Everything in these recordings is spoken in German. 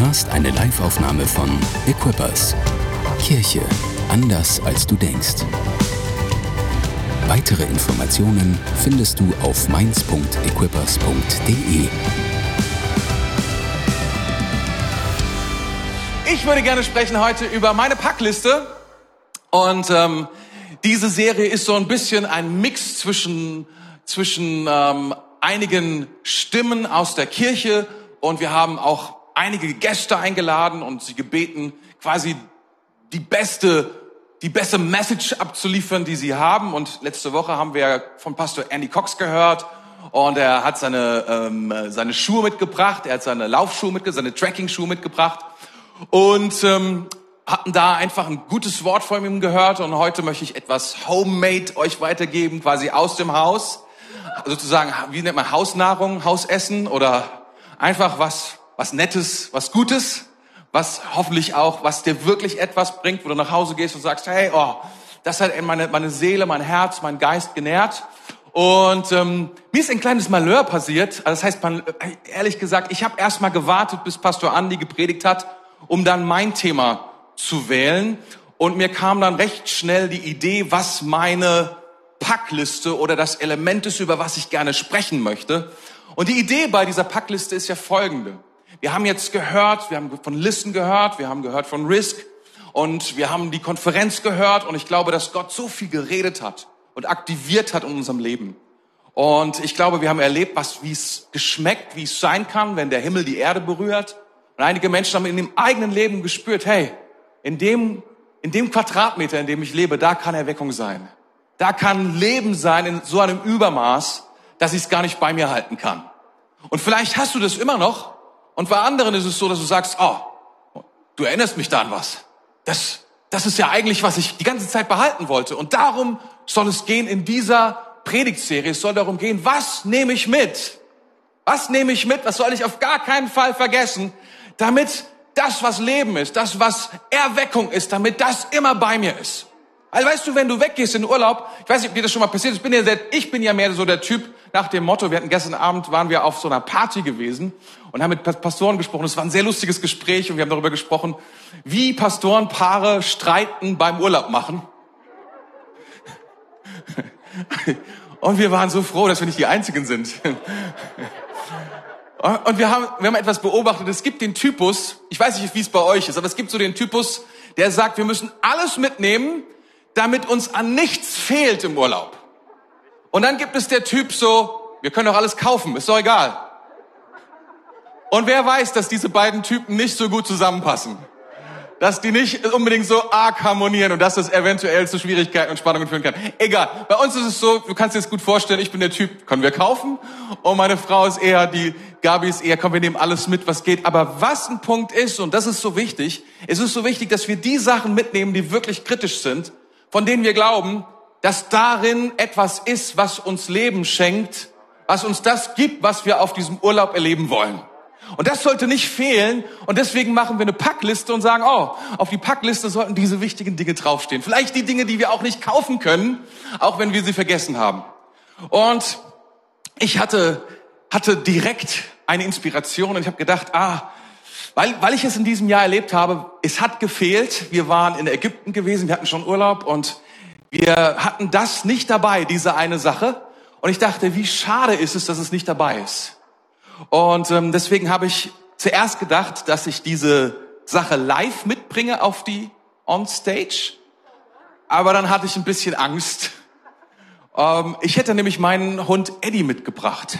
hörst eine Liveaufnahme von Equippers. Kirche anders als du denkst. Weitere Informationen findest du auf mainz.equippers.de. Ich würde gerne sprechen heute über meine Packliste. Und ähm, diese Serie ist so ein bisschen ein Mix zwischen, zwischen ähm, einigen Stimmen aus der Kirche und wir haben auch einige Gäste eingeladen und sie gebeten, quasi die beste, die beste Message abzuliefern, die sie haben. Und letzte Woche haben wir von Pastor Andy Cox gehört und er hat seine, ähm, seine Schuhe mitgebracht, er hat seine Laufschuhe mitgebracht, seine Tracking-Schuhe mitgebracht und ähm, hatten da einfach ein gutes Wort von ihm gehört. Und heute möchte ich etwas Homemade euch weitergeben, quasi aus dem Haus, sozusagen, wie nennt man Hausnahrung, Hausessen oder einfach was, was Nettes, was Gutes, was hoffentlich auch, was dir wirklich etwas bringt, wo du nach Hause gehst und sagst, hey, oh, das hat meine, meine Seele, mein Herz, mein Geist genährt. Und ähm, mir ist ein kleines Malheur passiert. Also das heißt, man, ehrlich gesagt, ich habe erst mal gewartet, bis Pastor Andi gepredigt hat, um dann mein Thema zu wählen. Und mir kam dann recht schnell die Idee, was meine Packliste oder das Element ist, über was ich gerne sprechen möchte. Und die Idee bei dieser Packliste ist ja folgende. Wir haben jetzt gehört, wir haben von Listen gehört, wir haben gehört von Risk und wir haben die Konferenz gehört und ich glaube, dass Gott so viel geredet hat und aktiviert hat in unserem Leben. Und ich glaube, wir haben erlebt, was, wie es geschmeckt, wie es sein kann, wenn der Himmel die Erde berührt. Und einige Menschen haben in dem eigenen Leben gespürt, hey, in dem, in dem Quadratmeter, in dem ich lebe, da kann Erweckung sein. Da kann Leben sein in so einem Übermaß, dass ich es gar nicht bei mir halten kann. Und vielleicht hast du das immer noch. Und bei anderen ist es so, dass du sagst, oh, du erinnerst mich da an was. Das, das ist ja eigentlich, was ich die ganze Zeit behalten wollte. Und darum soll es gehen in dieser Predigtserie. Es soll darum gehen, was nehme ich mit? Was nehme ich mit? Was soll ich auf gar keinen Fall vergessen, damit das, was Leben ist, das, was Erweckung ist, damit das immer bei mir ist. Also weißt du, wenn du weggehst in den Urlaub, ich weiß nicht, ob dir das schon mal passiert ist, ich bin ja, ich bin ja mehr so der Typ nach dem Motto, wir hatten gestern Abend, waren wir auf so einer Party gewesen und haben mit Pastoren gesprochen. Es war ein sehr lustiges Gespräch und wir haben darüber gesprochen, wie Pastorenpaare streiten beim Urlaub machen. Und wir waren so froh, dass wir nicht die Einzigen sind. Und wir haben, wir haben etwas beobachtet. Es gibt den Typus, ich weiß nicht, wie es bei euch ist, aber es gibt so den Typus, der sagt, wir müssen alles mitnehmen, damit uns an nichts fehlt im Urlaub. Und dann gibt es der Typ so, wir können doch alles kaufen, ist doch egal. Und wer weiß, dass diese beiden Typen nicht so gut zusammenpassen dass die nicht unbedingt so arg harmonieren und dass das eventuell zu Schwierigkeiten und Spannungen führen kann. Egal. Bei uns ist es so, du kannst dir das gut vorstellen, ich bin der Typ, können wir kaufen? Und meine Frau ist eher die, Gabi ist eher, komm, wir nehmen alles mit, was geht. Aber was ein Punkt ist, und das ist so wichtig, es ist so wichtig, dass wir die Sachen mitnehmen, die wirklich kritisch sind, von denen wir glauben, dass darin etwas ist, was uns Leben schenkt, was uns das gibt, was wir auf diesem Urlaub erleben wollen. Und das sollte nicht fehlen. Und deswegen machen wir eine Packliste und sagen, oh, auf die Packliste sollten diese wichtigen Dinge draufstehen. Vielleicht die Dinge, die wir auch nicht kaufen können, auch wenn wir sie vergessen haben. Und ich hatte, hatte direkt eine Inspiration und ich habe gedacht, ah, weil, weil ich es in diesem Jahr erlebt habe, es hat gefehlt. Wir waren in Ägypten gewesen, wir hatten schon Urlaub und wir hatten das nicht dabei, diese eine Sache. Und ich dachte, wie schade ist es, dass es nicht dabei ist. Und ähm, deswegen habe ich zuerst gedacht, dass ich diese Sache live mitbringe auf die On Stage. Aber dann hatte ich ein bisschen Angst. Ähm, ich hätte nämlich meinen Hund Eddie mitgebracht.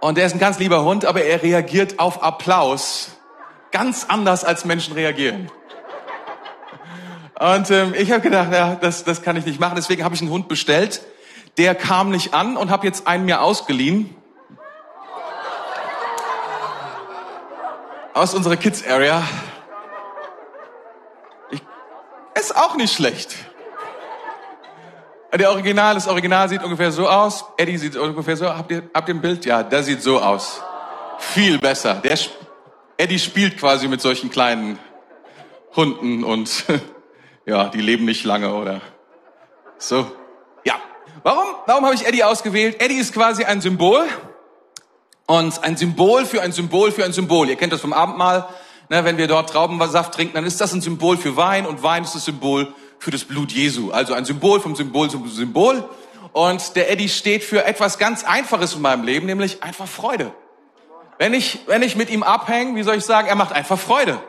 Und er ist ein ganz lieber Hund, aber er reagiert auf Applaus ganz anders, als Menschen reagieren. Und ähm, ich habe gedacht, ja, das, das kann ich nicht machen. Deswegen habe ich einen Hund bestellt. Der kam nicht an und habe jetzt einen mir ausgeliehen. aus unserer Kids Area. Ich, ist auch nicht schlecht. Der Original, das Original sieht ungefähr so aus. Eddie sieht ungefähr so. Habt ihr, habt ihr ein Bild? Ja, der sieht so aus. Viel besser. Der, Eddie spielt quasi mit solchen kleinen Hunden und ja, die leben nicht lange oder so. Ja. Warum? Warum habe ich Eddie ausgewählt? Eddie ist quasi ein Symbol Und ein Symbol für ein Symbol für ein Symbol. Ihr kennt das vom Abendmahl. Ne, wenn wir dort Traubensaft trinken, dann ist das ein Symbol für Wein und Wein ist das Symbol für das Blut Jesu. Also ein Symbol vom Symbol zum Symbol. Und der Eddie steht für etwas ganz Einfaches in meinem Leben, nämlich einfach Freude. Wenn ich, wenn ich mit ihm abhänge, wie soll ich sagen, er macht einfach Freude.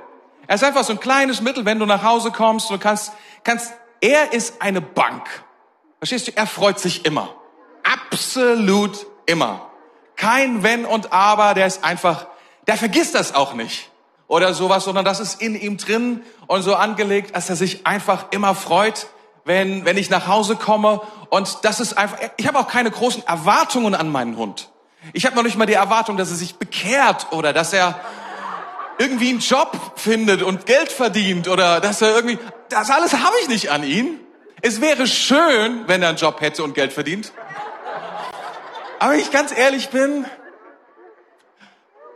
Er ist einfach so ein kleines Mittel, wenn du nach Hause kommst, du kannst, kannst, er ist eine Bank. Verstehst du? Er freut sich immer. Absolut immer. Kein Wenn und Aber, der ist einfach, der vergisst das auch nicht oder sowas, sondern das ist in ihm drin und so angelegt, dass er sich einfach immer freut, wenn, wenn ich nach Hause komme. Und das ist einfach, ich habe auch keine großen Erwartungen an meinen Hund. Ich habe noch nicht mal die Erwartung, dass er sich bekehrt oder dass er irgendwie einen Job findet und Geld verdient oder dass er irgendwie, das alles habe ich nicht an ihn. Es wäre schön, wenn er einen Job hätte und Geld verdient. Aber ich ganz ehrlich bin,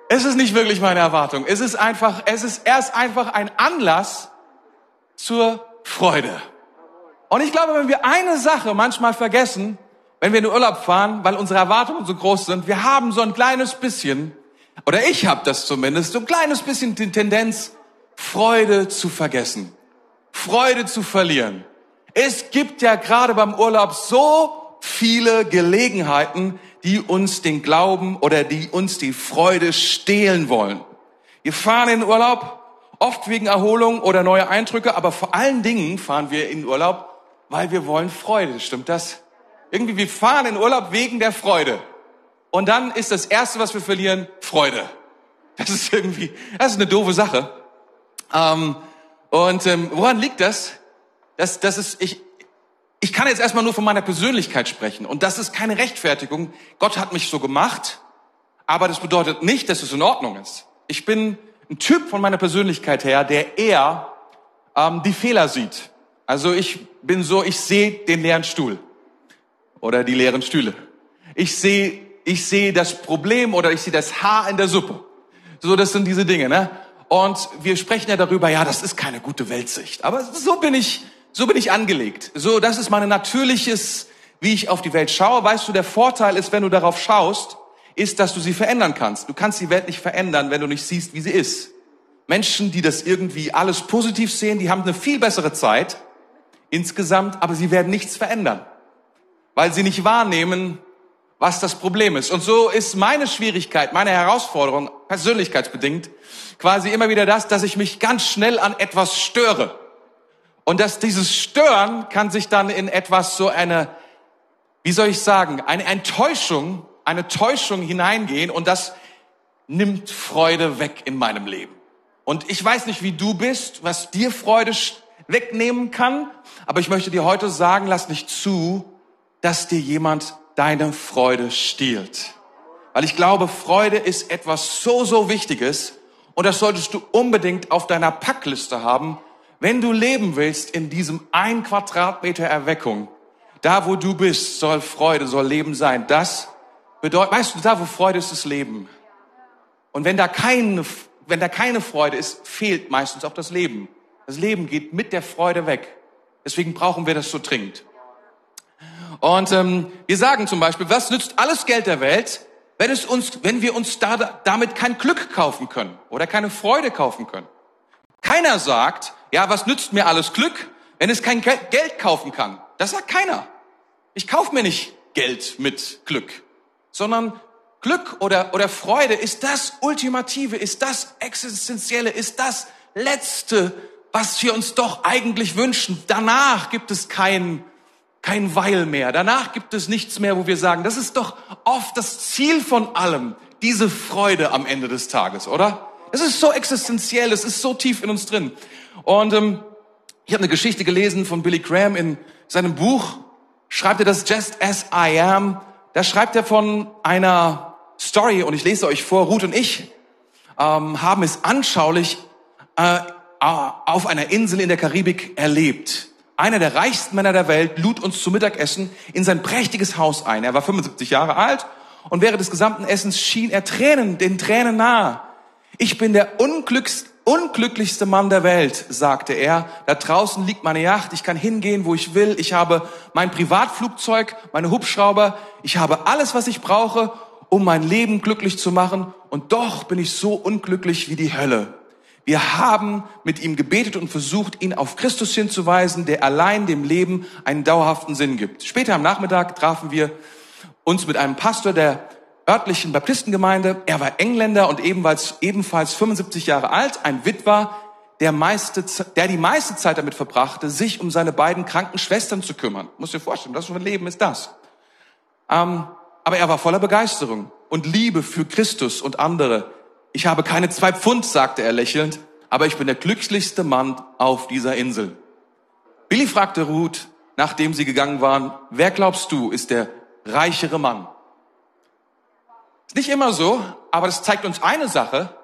es ist nicht wirklich meine Erwartung. Es ist einfach, es ist erst einfach ein Anlass zur Freude. Und ich glaube, wenn wir eine Sache manchmal vergessen, wenn wir in den Urlaub fahren, weil unsere Erwartungen so groß sind, wir haben so ein kleines bisschen, oder ich habe das zumindest, so ein kleines bisschen die Tendenz, Freude zu vergessen, Freude zu verlieren. Es gibt ja gerade beim Urlaub so viele Gelegenheiten, die uns den Glauben oder die uns die Freude stehlen wollen. Wir fahren in Urlaub, oft wegen Erholung oder neue Eindrücke, aber vor allen Dingen fahren wir in Urlaub, weil wir wollen Freude. Stimmt das? Irgendwie, wir fahren in Urlaub wegen der Freude. Und dann ist das Erste, was wir verlieren, Freude. Das ist irgendwie, das ist eine doofe Sache. Ähm, und ähm, woran liegt das? Das, das ist, ich, ich kann jetzt erstmal nur von meiner Persönlichkeit sprechen und das ist keine Rechtfertigung. Gott hat mich so gemacht, aber das bedeutet nicht, dass es in Ordnung ist. Ich bin ein Typ von meiner Persönlichkeit her, der eher ähm, die Fehler sieht. Also ich bin so, ich sehe den leeren Stuhl oder die leeren Stühle. Ich sehe, ich sehe das Problem oder ich sehe das Haar in der Suppe. So, das sind diese Dinge, ne? Und wir sprechen ja darüber, ja, das ist keine gute Weltsicht. Aber so bin ich so bin ich angelegt. So, das ist mein natürliches, wie ich auf die Welt schaue. Weißt du, der Vorteil ist, wenn du darauf schaust, ist, dass du sie verändern kannst. Du kannst die Welt nicht verändern, wenn du nicht siehst, wie sie ist. Menschen, die das irgendwie alles positiv sehen, die haben eine viel bessere Zeit insgesamt, aber sie werden nichts verändern, weil sie nicht wahrnehmen, was das Problem ist. Und so ist meine Schwierigkeit, meine Herausforderung, persönlichkeitsbedingt, quasi immer wieder das, dass ich mich ganz schnell an etwas störe. Und dass dieses Stören kann sich dann in etwas so eine, wie soll ich sagen, eine Enttäuschung, eine Täuschung hineingehen und das nimmt Freude weg in meinem Leben. Und ich weiß nicht, wie du bist, was dir Freude wegnehmen kann, aber ich möchte dir heute sagen, lass nicht zu, dass dir jemand deine Freude stiehlt. Weil ich glaube, Freude ist etwas so, so Wichtiges und das solltest du unbedingt auf deiner Packliste haben, wenn du leben willst in diesem ein Quadratmeter Erweckung, da wo du bist, soll Freude, soll Leben sein. Das bedeutet, weißt du, da wo Freude ist, ist Leben. Und wenn da keine, wenn da keine Freude ist, fehlt meistens auch das Leben. Das Leben geht mit der Freude weg. Deswegen brauchen wir das so dringend. Und ähm, wir sagen zum Beispiel, was nützt alles Geld der Welt, wenn es uns, wenn wir uns da, damit kein Glück kaufen können oder keine Freude kaufen können? Keiner sagt, ja, was nützt mir alles Glück, wenn es kein Geld kaufen kann? Das sagt keiner. Ich kaufe mir nicht Geld mit Glück, sondern Glück oder, oder Freude ist das Ultimative, ist das Existenzielle, ist das Letzte, was wir uns doch eigentlich wünschen. Danach gibt es kein, kein Weil mehr. Danach gibt es nichts mehr, wo wir sagen, das ist doch oft das Ziel von allem, diese Freude am Ende des Tages, oder? Es ist so existenziell, es ist so tief in uns drin. Und ähm, ich habe eine Geschichte gelesen von Billy Graham in seinem Buch. Schreibt er das Just as I am. Da schreibt er von einer Story und ich lese euch vor. Ruth und ich ähm, haben es anschaulich äh, auf einer Insel in der Karibik erlebt. Einer der reichsten Männer der Welt lud uns zum Mittagessen in sein prächtiges Haus ein. Er war 75 Jahre alt und während des gesamten Essens schien er Tränen, den Tränen nahe. Ich bin der unglücklichste unglücklichste Mann der Welt, sagte er. Da draußen liegt meine Yacht, ich kann hingehen, wo ich will. Ich habe mein Privatflugzeug, meine Hubschrauber, ich habe alles, was ich brauche um mein Leben glücklich zu machen und doch bin ich so unglücklich wie die Hölle. Wir haben mit ihm gebetet und versucht, ihn auf Christus hinzuweisen, der allein dem Leben einen dauerhaften Sinn gibt. Später am Nachmittag trafen wir uns mit einem Pastor der örtlichen Baptistengemeinde. Er war Engländer und ebenfalls, ebenfalls 75 Jahre alt, ein Witwer, der, meiste, der die meiste Zeit damit verbrachte, sich um seine beiden kranken Schwestern zu kümmern. Muss dir vorstellen, was für ein Leben ist das? Ähm, aber er war voller Begeisterung und Liebe für Christus und andere. Ich habe keine zwei Pfund, sagte er lächelnd, aber ich bin der glücklichste Mann auf dieser Insel. Billy fragte Ruth, nachdem sie gegangen waren, wer glaubst du ist der reichere Mann? Ist nicht immer so, aber das zeigt uns eine Sache,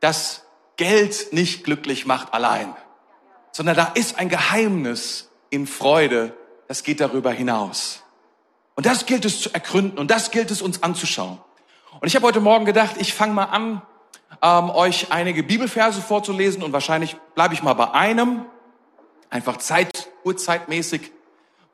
dass Geld nicht glücklich macht allein, sondern da ist ein Geheimnis in Freude, das geht darüber hinaus. Und das gilt es zu ergründen und das gilt es uns anzuschauen. Und ich habe heute Morgen gedacht, ich fange mal an, ähm, euch einige Bibelverse vorzulesen und wahrscheinlich bleibe ich mal bei einem, einfach Zeit, urzeitmäßig,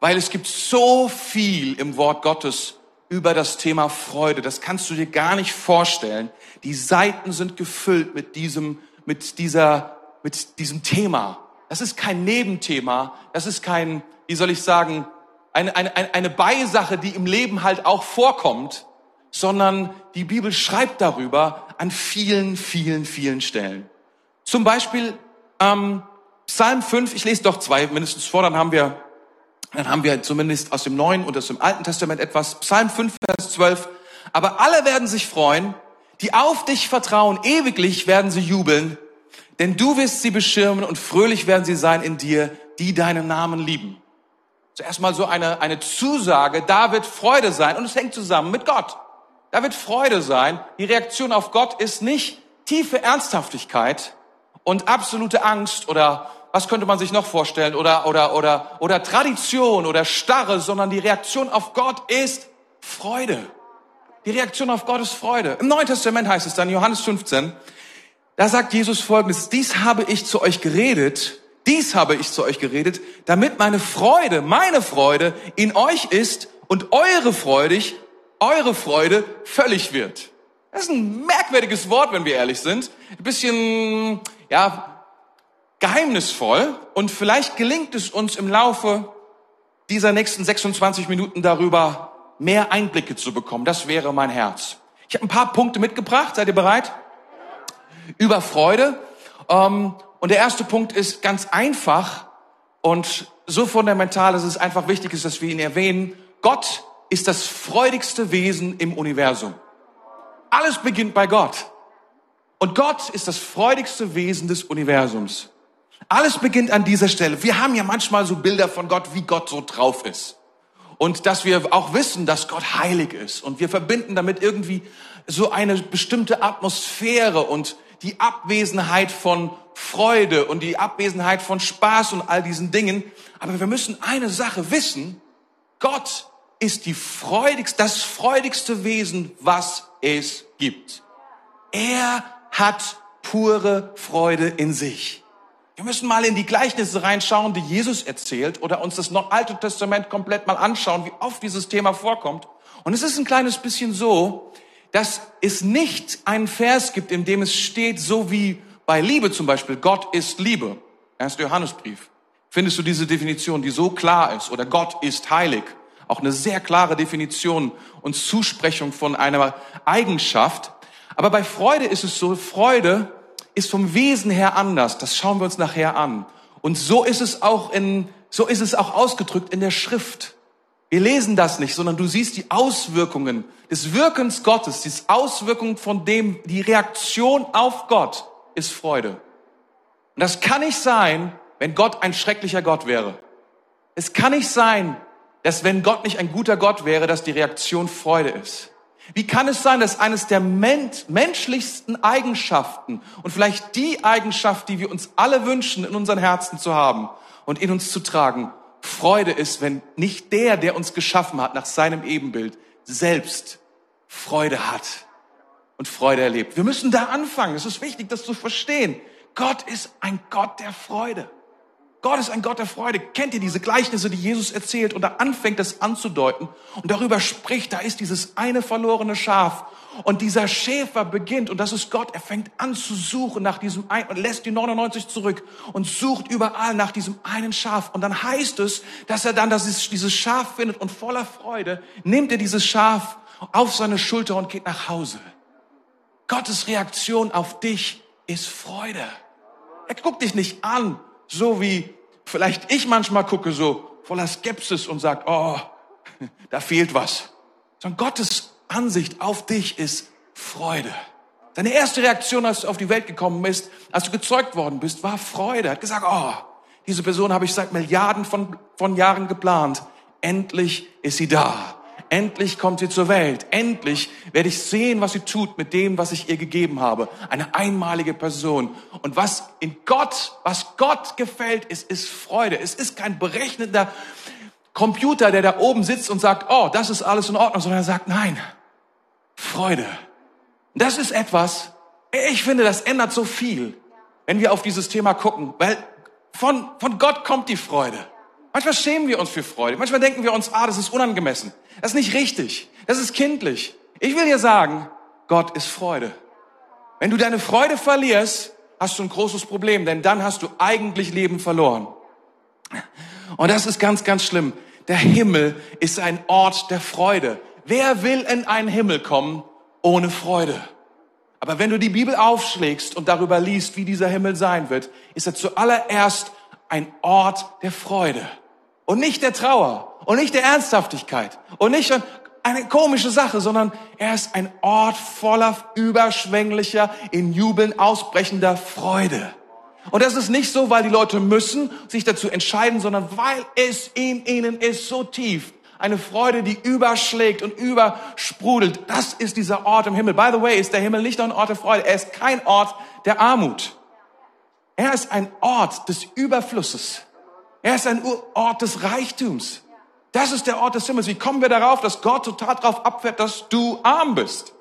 weil es gibt so viel im Wort Gottes über das Thema Freude. Das kannst du dir gar nicht vorstellen. Die Seiten sind gefüllt mit diesem, mit dieser, mit diesem Thema. Das ist kein Nebenthema. Das ist kein, wie soll ich sagen, eine, eine, eine Beisache, die im Leben halt auch vorkommt, sondern die Bibel schreibt darüber an vielen, vielen, vielen Stellen. Zum Beispiel ähm, Psalm 5, ich lese doch zwei mindestens vor, dann haben wir, dann haben wir zumindest aus dem Neuen und aus dem Alten Testament etwas. Psalm 5, Vers 12. Aber alle werden sich freuen, die auf dich vertrauen, ewiglich werden sie jubeln, denn du wirst sie beschirmen und fröhlich werden sie sein in dir, die deinen Namen lieben. Zuerst mal so eine, eine Zusage, da wird Freude sein und es hängt zusammen mit Gott. Da wird Freude sein. Die Reaktion auf Gott ist nicht tiefe Ernsthaftigkeit und absolute Angst oder was könnte man sich noch vorstellen oder, oder, oder, oder Tradition oder Starre, sondern die Reaktion auf Gott ist Freude. Die Reaktion auf Gott ist Freude. Im Neuen Testament heißt es dann, Johannes 15, da sagt Jesus folgendes, dies habe ich zu euch geredet, dies habe ich zu euch geredet, damit meine Freude, meine Freude in euch ist und eure Freude, eure Freude völlig wird. Das ist ein merkwürdiges Wort, wenn wir ehrlich sind. Ein bisschen, ja, geheimnisvoll. Und vielleicht gelingt es uns im Laufe dieser nächsten 26 Minuten darüber mehr Einblicke zu bekommen. Das wäre mein Herz. Ich habe ein paar Punkte mitgebracht. Seid ihr bereit? Über Freude. Ähm, und der erste Punkt ist ganz einfach und so fundamental, dass es einfach wichtig ist, dass wir ihn erwähnen. Gott ist das freudigste Wesen im Universum. Alles beginnt bei Gott. Und Gott ist das freudigste Wesen des Universums. Alles beginnt an dieser Stelle. Wir haben ja manchmal so Bilder von Gott, wie Gott so drauf ist. Und dass wir auch wissen, dass Gott heilig ist. Und wir verbinden damit irgendwie so eine bestimmte Atmosphäre und die Abwesenheit von Freude und die Abwesenheit von Spaß und all diesen Dingen. Aber wir müssen eine Sache wissen. Gott ist die freudigste, das freudigste Wesen, was es gibt. Er hat pure Freude in sich. Wir müssen mal in die Gleichnisse reinschauen, die Jesus erzählt oder uns das noch Alte Testament komplett mal anschauen, wie oft dieses Thema vorkommt. Und es ist ein kleines bisschen so, dass es nicht einen Vers gibt, in dem es steht, so wie bei Liebe zum Beispiel, Gott ist Liebe. Erster Johannesbrief. Findest du diese Definition, die so klar ist? Oder Gott ist heilig. Auch eine sehr klare Definition und Zusprechung von einer Eigenschaft. Aber bei Freude ist es so, Freude ist vom Wesen her anders. Das schauen wir uns nachher an. Und so ist es auch in, so ist es auch ausgedrückt in der Schrift. Wir lesen das nicht, sondern du siehst die Auswirkungen des Wirkens Gottes, die Auswirkungen von dem, die Reaktion auf Gott ist Freude. Und das kann nicht sein, wenn Gott ein schrecklicher Gott wäre. Es kann nicht sein, dass wenn Gott nicht ein guter Gott wäre, dass die Reaktion Freude ist. Wie kann es sein, dass eines der menschlichsten Eigenschaften und vielleicht die Eigenschaft, die wir uns alle wünschen, in unseren Herzen zu haben und in uns zu tragen, Freude ist, wenn nicht der, der uns geschaffen hat nach seinem Ebenbild, selbst Freude hat und Freude erlebt. Wir müssen da anfangen. Es ist wichtig, das zu verstehen. Gott ist ein Gott der Freude. Gott ist ein Gott der Freude. Kennt ihr diese Gleichnisse, die Jesus erzählt und da anfängt das anzudeuten und darüber spricht, da ist dieses eine verlorene Schaf und dieser Schäfer beginnt und das ist Gott, er fängt an zu suchen nach diesem einen und lässt die 99 zurück und sucht überall nach diesem einen Schaf und dann heißt es, dass er dann das ist, dieses Schaf findet und voller Freude nimmt er dieses Schaf auf seine Schulter und geht nach Hause. Gottes Reaktion auf dich ist Freude. Er guckt dich nicht an so wie vielleicht ich manchmal gucke, so voller Skepsis und sagt, oh, da fehlt was. Sondern Gottes Ansicht auf dich ist Freude. Deine erste Reaktion, als du auf die Welt gekommen bist, als du gezeugt worden bist, war Freude. Er hat gesagt, oh, diese Person habe ich seit Milliarden von, von Jahren geplant. Endlich ist sie da. Endlich kommt sie zur Welt. Endlich werde ich sehen, was sie tut mit dem, was ich ihr gegeben habe. Eine einmalige Person. Und was in Gott, was Gott gefällt, ist, ist Freude. Es ist kein berechnender Computer, der da oben sitzt und sagt, oh, das ist alles in Ordnung, sondern er sagt, nein, Freude. Das ist etwas, ich finde, das ändert so viel, wenn wir auf dieses Thema gucken, weil von, von Gott kommt die Freude. Manchmal schämen wir uns für Freude. Manchmal denken wir uns, ah, das ist unangemessen. Das ist nicht richtig. Das ist kindlich. Ich will dir sagen, Gott ist Freude. Wenn du deine Freude verlierst, hast du ein großes Problem, denn dann hast du eigentlich Leben verloren. Und das ist ganz, ganz schlimm. Der Himmel ist ein Ort der Freude. Wer will in einen Himmel kommen ohne Freude? Aber wenn du die Bibel aufschlägst und darüber liest, wie dieser Himmel sein wird, ist er zuallererst ein Ort der Freude und nicht der Trauer und nicht der Ernsthaftigkeit und nicht eine komische Sache, sondern er ist ein Ort voller überschwänglicher, in Jubeln ausbrechender Freude. Und das ist nicht so, weil die Leute müssen sich dazu entscheiden, sondern weil es in ihnen ist so tief. Eine Freude, die überschlägt und übersprudelt. Das ist dieser Ort im Himmel. By the way, ist der Himmel nicht nur ein Ort der Freude. Er ist kein Ort der Armut. Er ist ein Ort des Überflusses. Er ist ein Ort des Reichtums. Das ist der Ort des Himmels. Wie kommen wir darauf, dass Gott total darauf abfährt, dass du arm bist?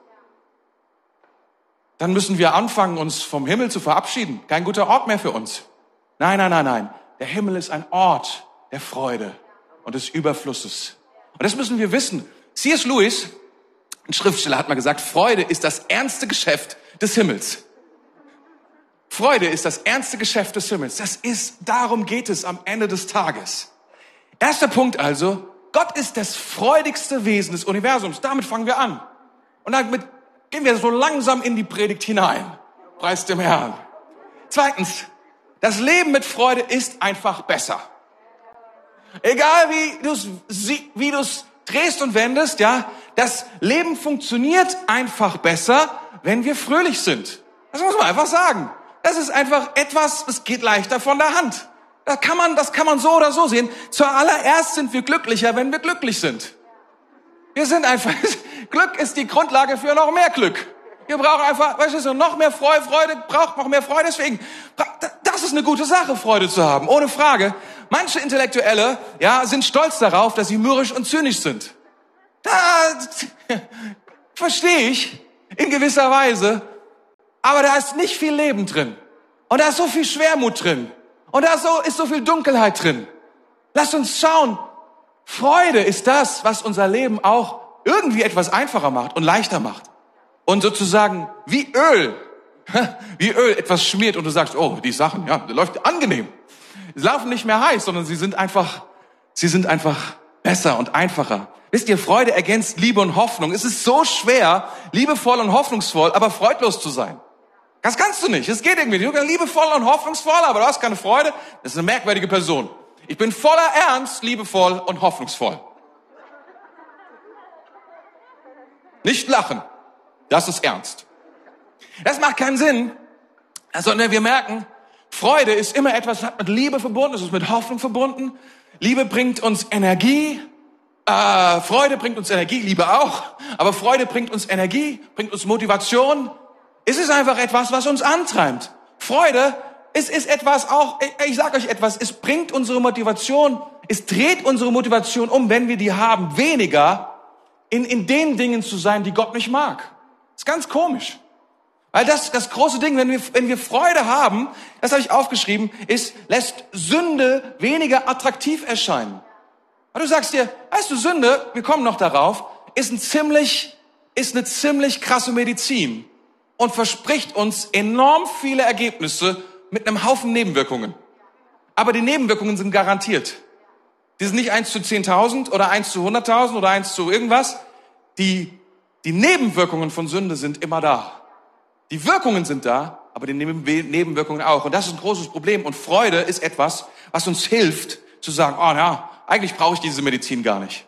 Dann müssen wir anfangen, uns vom Himmel zu verabschieden. Kein guter Ort mehr für uns. Nein, nein, nein, nein. Der Himmel ist ein Ort der Freude und des Überflusses. Und das müssen wir wissen. C.S. Lewis, ein Schriftsteller, hat mal gesagt, Freude ist das ernste Geschäft des Himmels. Freude ist das ernste Geschäft des Himmels. Das ist, darum geht es am Ende des Tages. Erster Punkt also, Gott ist das freudigste Wesen des Universums. Damit fangen wir an. Und damit gehen wir so langsam in die Predigt hinein. Preis dem Herrn. Zweitens, das Leben mit Freude ist einfach besser. Egal wie du es wie drehst und wendest, ja, das Leben funktioniert einfach besser, wenn wir fröhlich sind. Das muss man einfach sagen. Das ist einfach etwas, es geht leichter von der Hand. Das kann man, das kann man so oder so sehen. Zuallererst sind wir glücklicher, wenn wir glücklich sind. Wir sind einfach, Glück ist die Grundlage für noch mehr Glück. Wir brauchen einfach, weißt du, so noch mehr Freude, Freude braucht noch mehr Freude. Deswegen, das ist eine gute Sache, Freude zu haben, ohne Frage. Manche Intellektuelle, ja, sind stolz darauf, dass sie mürrisch und zynisch sind. Da verstehe ich in gewisser Weise, aber da ist nicht viel Leben drin. Und da ist so viel Schwermut drin. Und da ist so, ist so viel Dunkelheit drin. Lasst uns schauen. Freude ist das, was unser Leben auch irgendwie etwas einfacher macht und leichter macht. Und sozusagen wie Öl, wie Öl etwas schmiert und du sagst, oh, die Sachen, ja, läuft angenehm. Sie laufen nicht mehr heiß, sondern sie sind einfach, sie sind einfach besser und einfacher. Wisst ihr, Freude ergänzt Liebe und Hoffnung. Es ist so schwer, liebevoll und hoffnungsvoll, aber freudlos zu sein. Das kannst du nicht. Es geht irgendwie. Du bist liebevoll und hoffnungsvoll, aber du hast keine Freude. Das ist eine merkwürdige Person. Ich bin voller Ernst, liebevoll und hoffnungsvoll. Nicht lachen. Das ist ernst. Das macht keinen Sinn, sondern wir merken, Freude ist immer etwas, das hat mit Liebe verbunden, es ist mit Hoffnung verbunden. Liebe bringt uns Energie. Äh, Freude bringt uns Energie, Liebe auch. Aber Freude bringt uns Energie, bringt uns Motivation, es ist einfach etwas, was uns antreibt. Freude, es ist etwas auch, ich sage euch etwas, es bringt unsere Motivation, es dreht unsere Motivation um, wenn wir die haben, weniger in, in den Dingen zu sein, die Gott nicht mag. ist ganz komisch. Weil das, das große Ding, wenn wir, wenn wir Freude haben, das habe ich aufgeschrieben, ist, lässt Sünde weniger attraktiv erscheinen. Und du sagst dir, weißt du, Sünde, wir kommen noch darauf, ist ein ziemlich, ist eine ziemlich krasse Medizin und verspricht uns enorm viele Ergebnisse mit einem Haufen Nebenwirkungen. Aber die Nebenwirkungen sind garantiert. Die sind nicht eins zu 10.000 oder eins zu 100.000 oder eins zu irgendwas. Die, die Nebenwirkungen von Sünde sind immer da. Die Wirkungen sind da, aber die Nebenwirkungen auch. Und das ist ein großes Problem. Und Freude ist etwas, was uns hilft zu sagen, oh ja, eigentlich brauche ich diese Medizin gar nicht.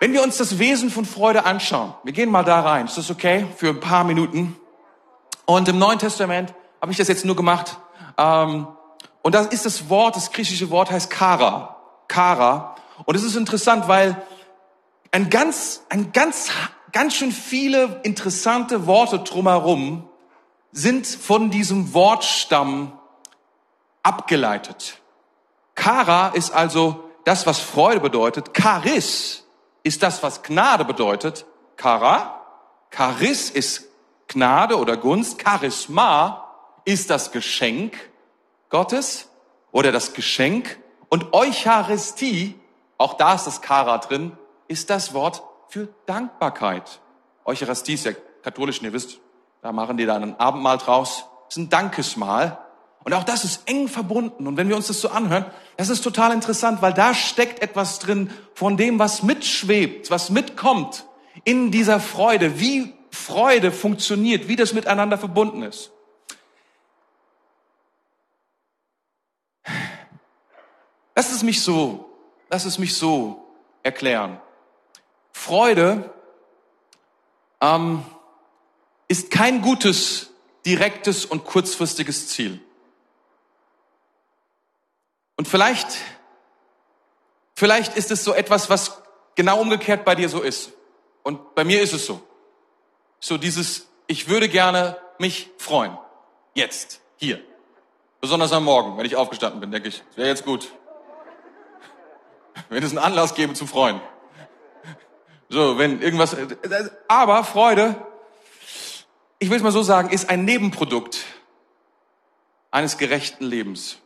Wenn wir uns das Wesen von Freude anschauen, wir gehen mal da rein, ist das okay für ein paar Minuten? Und im Neuen Testament habe ich das jetzt nur gemacht. Ähm, und das ist das Wort, das griechische Wort heißt Kara. Kara. Und es ist interessant, weil ein ganz, ein ganz, ganz schön viele interessante Worte drumherum sind von diesem Wortstamm abgeleitet. Kara ist also das, was Freude bedeutet. Charis ist das, was Gnade bedeutet. Kara. Charis ist Gnade oder Gunst. Charisma ist das Geschenk Gottes oder das Geschenk. Und Eucharistie, auch da ist das Kara drin, ist das Wort für Dankbarkeit. Eucharistie ist ja katholisch, ihr wisst, da machen die dann ein Abendmahl draus. Das ist ein Dankesmahl. Und auch das ist eng verbunden. Und wenn wir uns das so anhören, das ist total interessant, weil da steckt etwas drin von dem, was mitschwebt, was mitkommt in dieser Freude, wie Freude funktioniert, wie das miteinander verbunden ist. Lass es mich so, lass es mich so erklären. Freude ähm, ist kein gutes, direktes und kurzfristiges Ziel. Und vielleicht, vielleicht ist es so etwas, was genau umgekehrt bei dir so ist. Und bei mir ist es so. So dieses, ich würde gerne mich freuen. Jetzt, hier. Besonders am Morgen, wenn ich aufgestanden bin, denke ich, wäre jetzt gut. Wenn es einen Anlass gäbe zu freuen. So, wenn irgendwas, aber Freude, ich will es mal so sagen, ist ein Nebenprodukt eines gerechten Lebens.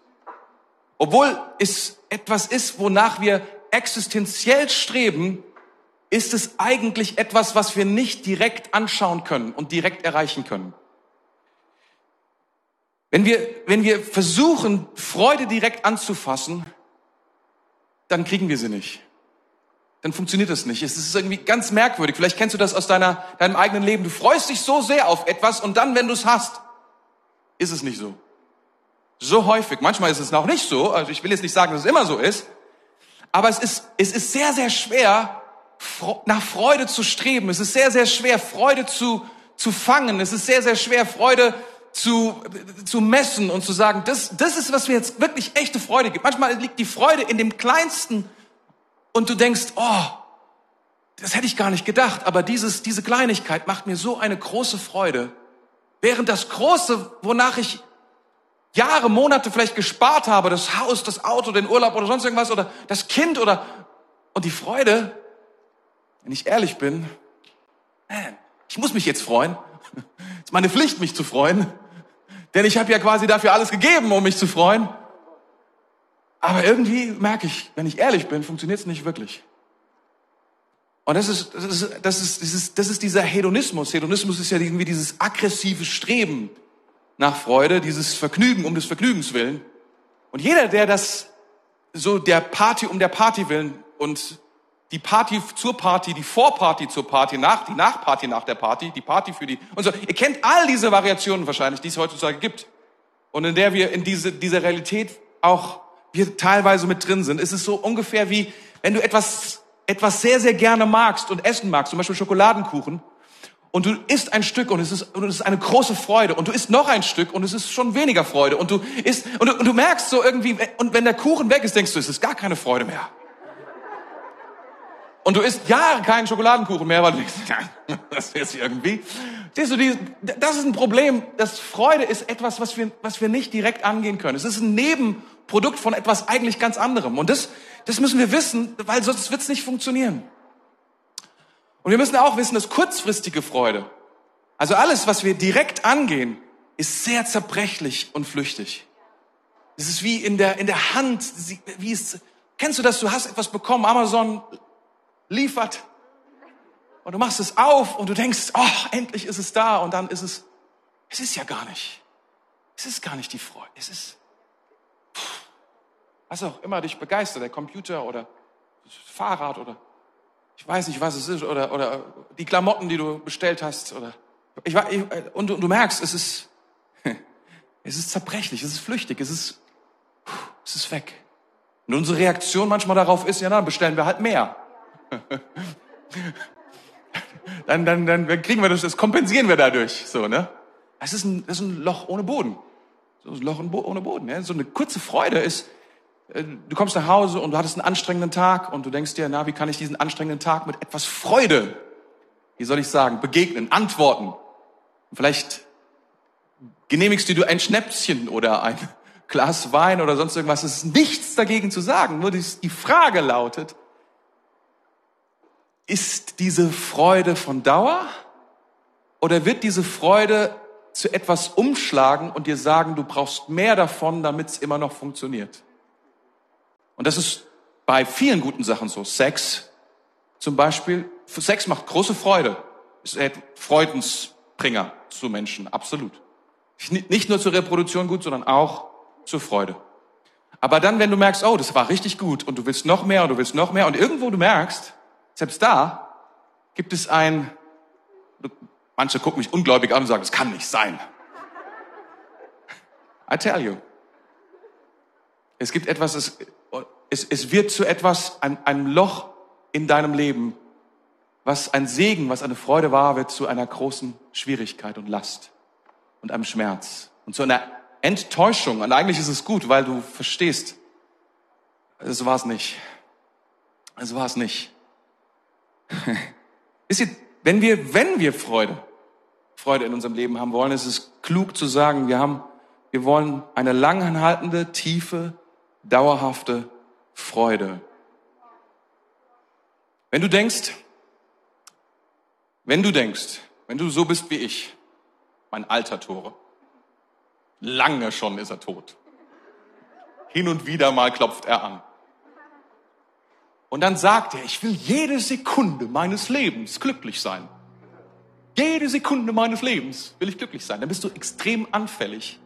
Obwohl es etwas ist, wonach wir existenziell streben, ist es eigentlich etwas, was wir nicht direkt anschauen können und direkt erreichen können. Wenn wir, wenn wir versuchen, Freude direkt anzufassen, dann kriegen wir sie nicht. Dann funktioniert das nicht. Es ist irgendwie ganz merkwürdig. Vielleicht kennst du das aus deiner, deinem eigenen Leben. Du freust dich so sehr auf etwas und dann, wenn du es hast, ist es nicht so. So häufig. Manchmal ist es auch nicht so. Also ich will jetzt nicht sagen, dass es immer so ist. Aber es ist, es ist sehr, sehr schwer, nach Freude zu streben. Es ist sehr, sehr schwer, Freude zu, zu fangen. Es ist sehr, sehr schwer, Freude zu, zu messen und zu sagen, das, das ist, was mir jetzt wirklich echte Freude gibt. Manchmal liegt die Freude in dem Kleinsten und du denkst, oh, das hätte ich gar nicht gedacht, aber dieses, diese Kleinigkeit macht mir so eine große Freude. Während das Große, wonach ich Jahre, Monate vielleicht gespart habe, das Haus, das Auto, den Urlaub oder sonst irgendwas oder das Kind oder, und die Freude, wenn ich ehrlich bin, man, ich muss mich jetzt freuen. Es ist meine Pflicht, mich zu freuen. Denn ich habe ja quasi dafür alles gegeben, um mich zu freuen. Aber irgendwie merke ich, wenn ich ehrlich bin, funktioniert es nicht wirklich. Und das ist, das ist, das ist, das ist, das ist dieser Hedonismus. Hedonismus ist ja irgendwie dieses aggressive Streben nach Freude, dieses Vergnügen um des Vergnügens willen. Und jeder, der das so der Party um der Party willen und die Party zur Party, die Vorparty zur Party, nach, die Nachparty nach der Party, die Party für die und so. Ihr kennt all diese Variationen wahrscheinlich, die es heutzutage gibt. Und in der wir in diese, dieser Realität auch wir teilweise mit drin sind. ist Es so ungefähr wie, wenn du etwas, etwas sehr, sehr gerne magst und essen magst, zum Beispiel Schokoladenkuchen, und du isst ein Stück und es ist, und es ist eine große Freude und du isst noch ein Stück und es ist schon weniger Freude und du isst, und du, und du merkst so irgendwie, und wenn der Kuchen weg ist, denkst du, es ist gar keine Freude mehr. Und du isst Jahre keinen Schokoladenkuchen mehr, weil du denkst, ja, das ist irgendwie. Siehst du, die, das ist ein Problem. Das Freude ist etwas, was wir, was wir nicht direkt angehen können. Es ist ein Nebenprodukt von etwas eigentlich ganz anderem. Und das, das müssen wir wissen, weil sonst wird es nicht funktionieren. Und wir müssen auch wissen, dass kurzfristige Freude Also alles, was wir direkt angehen, ist sehr zerbrechlich und flüchtig. Es ist wie in der, in der Hand, wie es, kennst du das? Du hast etwas bekommen, Amazon liefert und du machst es auf und du denkst, oh, endlich ist es da und dann ist es, es ist ja gar nicht. Es ist gar nicht die Freude. Es ist, was auch immer dich begeistert, der Computer oder Fahrrad oder ich weiß nicht, was es ist oder, oder die Klamotten, die du bestellt hast oder ich, ich, und, und du merkst, es ist, es ist zerbrechlich, es ist flüchtig, es ist, es ist weg. Und unsere Reaktion manchmal darauf ist, ja, dann bestellen wir halt mehr. dann, dann, dann kriegen wir das, das kompensieren wir dadurch, so, ne? Es ist ein, das ist ein Loch ohne Boden. So ein Loch ohne Boden, ja? So eine kurze Freude ist, äh, du kommst nach Hause und du hattest einen anstrengenden Tag und du denkst dir, na, wie kann ich diesen anstrengenden Tag mit etwas Freude, wie soll ich sagen, begegnen, antworten? Vielleicht genehmigst du ein Schnäpschen oder ein Glas Wein oder sonst irgendwas. Es ist nichts dagegen zu sagen. Nur die Frage lautet, ist diese Freude von Dauer oder wird diese Freude zu etwas umschlagen und dir sagen, du brauchst mehr davon, damit es immer noch funktioniert? Und das ist bei vielen guten Sachen so. Sex zum Beispiel. Sex macht große Freude. Ist ein Freudensbringer zu Menschen, absolut. Nicht nur zur Reproduktion gut, sondern auch zur Freude. Aber dann, wenn du merkst, oh, das war richtig gut und du willst noch mehr und du willst noch mehr und irgendwo du merkst, selbst da gibt es ein, manche gucken mich ungläubig an und sagen, das kann nicht sein. I tell you. Es gibt etwas, es, es, es wird zu etwas, ein, einem Loch in deinem Leben, was ein Segen, was eine Freude war, wird zu einer großen Schwierigkeit und Last und einem Schmerz und zu einer Enttäuschung. Und eigentlich ist es gut, weil du verstehst, es war es nicht. Es war es nicht. Wisst ihr, wenn wir, wenn wir Freude, Freude in unserem Leben haben wollen, ist es klug zu sagen, wir haben, wir wollen eine langanhaltende, tiefe, dauerhafte Freude. Wenn du denkst, wenn du denkst, wenn du so bist wie ich, mein alter Tore, lange schon ist er tot. Hin und wieder mal klopft er an. Und dann sagt er, ich will jede Sekunde meines Lebens glücklich sein. Jede Sekunde meines Lebens will ich glücklich sein. Dann bist du extrem anfällig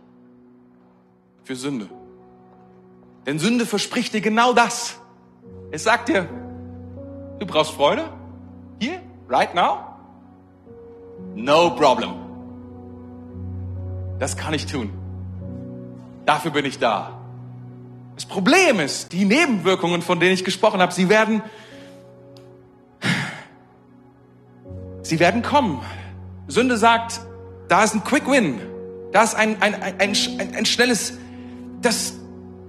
für Sünde. Denn Sünde verspricht dir genau das. Es sagt dir, du brauchst Freude? Hier, right now? No problem. Das kann ich tun. Dafür bin ich da. Das Problem ist, die Nebenwirkungen, von denen ich gesprochen habe, sie werden, sie werden kommen. Sünde sagt, da ist ein Quick Win. Da ist ein, ein, ein, ein, ein schnelles, das,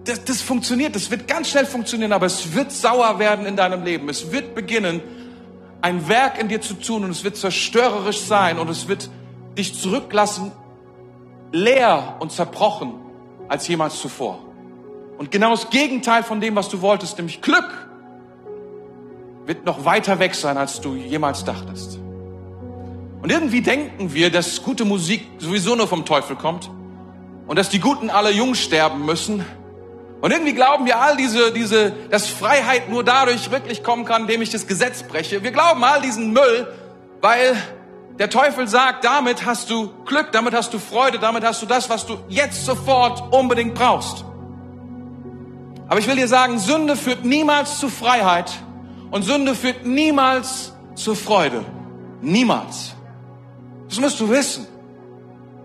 das, das funktioniert, das wird ganz schnell funktionieren, aber es wird sauer werden in deinem Leben. Es wird beginnen, ein Werk in dir zu tun und es wird zerstörerisch sein und es wird dich zurücklassen, leer und zerbrochen als jemals zuvor. Und genau das Gegenteil von dem, was du wolltest, nämlich Glück, wird noch weiter weg sein, als du jemals dachtest. Und irgendwie denken wir, dass gute Musik sowieso nur vom Teufel kommt und dass die Guten alle jung sterben müssen. Und irgendwie glauben wir all diese, diese, dass Freiheit nur dadurch wirklich kommen kann, indem ich das Gesetz breche. Wir glauben all diesen Müll, weil der Teufel sagt, damit hast du Glück, damit hast du Freude, damit hast du das, was du jetzt sofort unbedingt brauchst. Aber ich will dir sagen, Sünde führt niemals zu Freiheit und Sünde führt niemals zur Freude. Niemals. Das musst du wissen.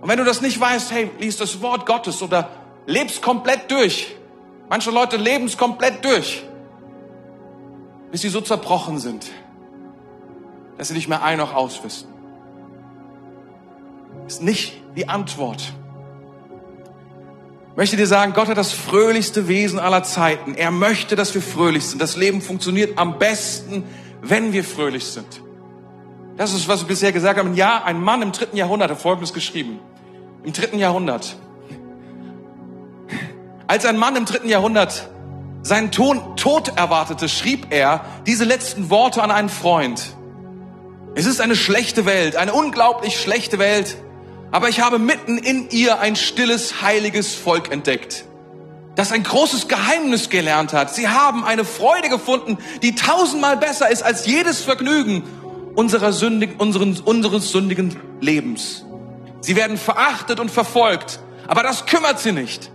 Und wenn du das nicht weißt, hey, lies das Wort Gottes oder lebst komplett durch. Manche Leute leben es komplett durch, bis sie so zerbrochen sind, dass sie nicht mehr ein noch auswissen. Ist nicht die Antwort möchte dir sagen, Gott hat das fröhlichste Wesen aller Zeiten. Er möchte, dass wir fröhlich sind. Das Leben funktioniert am besten, wenn wir fröhlich sind. Das ist, was wir bisher gesagt haben. Ja, ein Mann im dritten Jahrhundert hat Folgendes geschrieben. Im dritten Jahrhundert. Als ein Mann im dritten Jahrhundert seinen Tod erwartete, schrieb er diese letzten Worte an einen Freund. Es ist eine schlechte Welt, eine unglaublich schlechte Welt. Aber ich habe mitten in ihr ein stilles, heiliges Volk entdeckt, das ein großes Geheimnis gelernt hat. Sie haben eine Freude gefunden, die tausendmal besser ist als jedes Vergnügen unserer sündigen, unseren, unseres sündigen Lebens. Sie werden verachtet und verfolgt, aber das kümmert sie nicht.